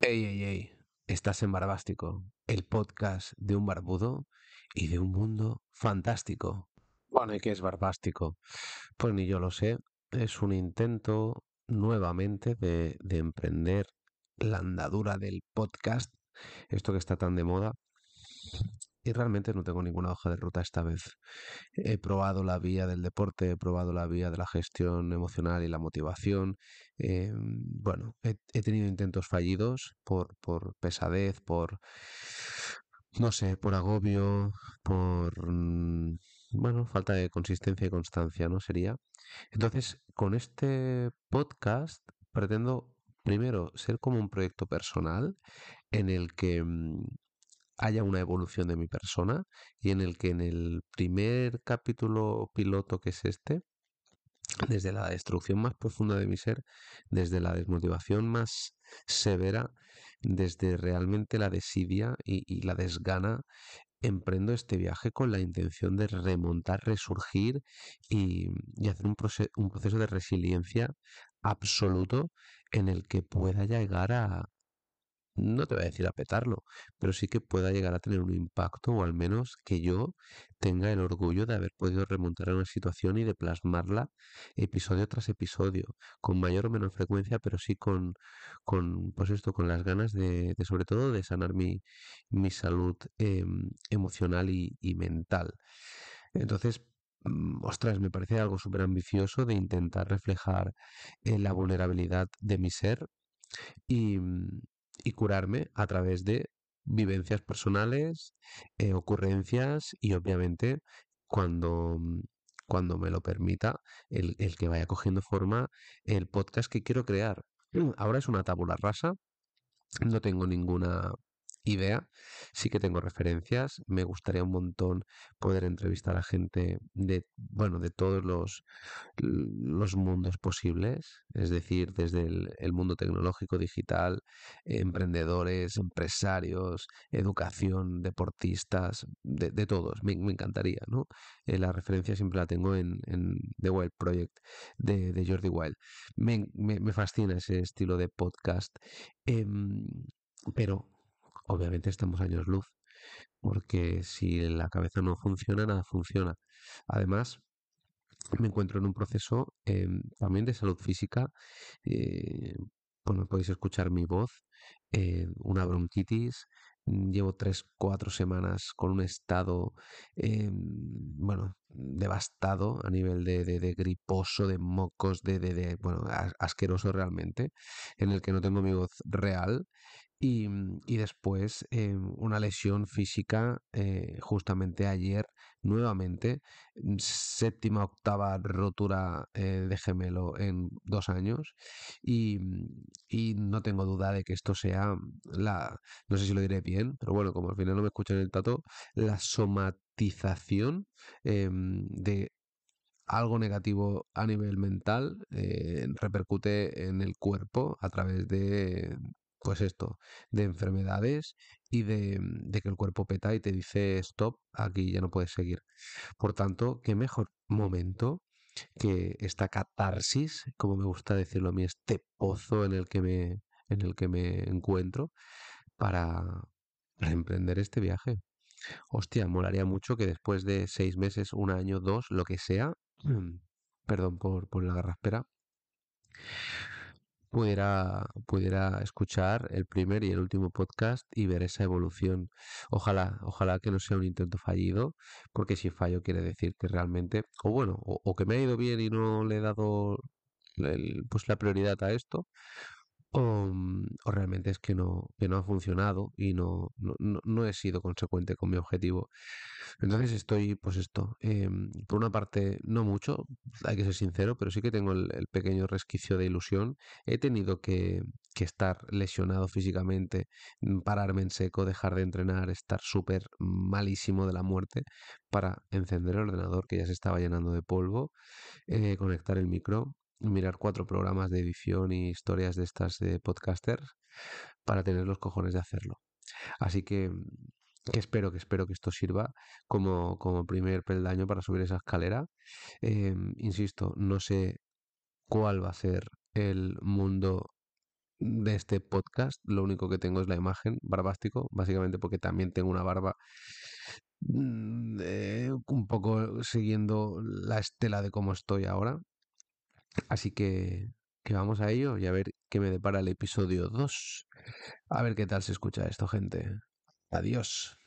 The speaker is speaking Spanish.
Ey, ey, ey, estás en Barbástico, el podcast de un barbudo y de un mundo fantástico. Bueno, ¿y qué es Barbástico? Pues ni yo lo sé, es un intento nuevamente de, de emprender la andadura del podcast, esto que está tan de moda, y realmente no tengo ninguna hoja de ruta esta vez. He probado la vía del deporte, he probado la vía de la gestión emocional y la motivación. Eh, bueno, he, he, tenido intentos fallidos por, por pesadez, por, no sé, por agobio, por, mm, bueno, falta de consistencia y constancia, ¿no? Sería. Entonces, con este podcast pretendo primero ser como un proyecto personal en el que mm, haya una evolución de mi persona y en el que en el primer capítulo piloto que es este, desde la destrucción más profunda de mi ser, desde la desmotivación más severa, desde realmente la desidia y, la desgana, emprendo este viaje con la intención de remontar, resurgir y, hacer un, un proceso de resiliencia absoluto en el que pueda llegar a, no te voy a decir a petarlo, pero sí que pueda llegar a tener un impacto o al menos que yo tenga el orgullo de haber podido remontar a una situación y de plasmarla episodio tras episodio, con mayor o menor frecuencia, pero sí con, con pues esto, con las ganas de, sobre todo de sanar mi, mi salud eh, emocional y, y mental. Entonces, mm, ostras, me parece algo súper ambicioso de intentar reflejar eh, la vulnerabilidad de mi ser y, y curarme a través de vivencias personales, eh, ocurrencias y obviamente cuando, cuando me lo permita el, el, que vaya cogiendo forma el podcast que quiero crear. Ahora es una tabula rasa, no tengo ninguna idea. Sí que tengo referencias. Me gustaría un montón poder entrevistar a gente de, bueno, de todos los, los mundos posibles. Es decir, desde el, mundo tecnológico, digital, emprendedores, empresarios, educación, deportistas, de, todos. Me, encantaría, ¿no? Eh, la referencia siempre la tengo en, The Wild Project de, Jordi Wild. Me, me, fascina ese estilo de podcast. Eh, pero obviamente estamos años luz, porque si la cabeza no funciona, nada funciona. Además, me encuentro en un proceso eh, también de salud física. Eh, bueno, podéis escuchar mi voz, eh, una bronquitis. Llevo tres, cuatro semanas con un estado, eh, bueno, devastado a nivel de, de, griposo, de mocos, de, de, bueno, asqueroso realmente, en el que no tengo mi voz real y, y después eh, una lesión física eh, justamente ayer nuevamente séptima octava rotura eh, de gemelo en dos años y, y, no tengo duda de que esto sea la no sé si lo diré bien pero bueno como al final no me escuchan el tato la somatización de algo negativo a nivel mental eh, repercute en el cuerpo a través de pues esto, de enfermedades y de, de, que el cuerpo peta y te dice stop, aquí ya no puedes seguir. Por tanto, qué mejor momento que esta catarsis, como me gusta decirlo a mí, este pozo en el que me, en el que me encuentro para, para emprender este viaje. Hostia, molaría mucho que después de seis meses, un año, dos, lo que sea, perdón por, por la garraspera, pudiera, pudiera escuchar el primer y el último podcast y ver esa evolución. Ojalá, ojalá que no sea un intento fallido, porque si fallo quiere decir que realmente, o bueno, o, que me ha ido bien y no le he dado pues la prioridad a esto, o, o, realmente es que no, que no ha funcionado y no, no, no, he sido consecuente con mi objetivo. Entonces estoy, pues esto, eh, por una parte, no mucho, hay que ser sincero, pero sí que tengo el, pequeño resquicio de ilusión. He tenido que, que, estar lesionado físicamente, pararme en seco, dejar de entrenar, estar súper malísimo de la muerte para encender el ordenador que ya se estaba llenando de polvo, eh, conectar el micro mirar cuatro programas de edición y historias de estas de podcasters para tener los cojones de hacerlo. Así que, espero, que espero que esto sirva como, como primer peldaño para subir esa escalera. Eh, insisto, no sé cuál va a ser el mundo de este podcast. Lo único que tengo es la imagen, barbástico, básicamente porque también tengo una barba mm, eh, un poco siguiendo la estela de cómo estoy ahora. Así que, que vamos a ello y a ver qué me depara el episodio 2. A ver qué tal se escucha esto, gente. Adiós.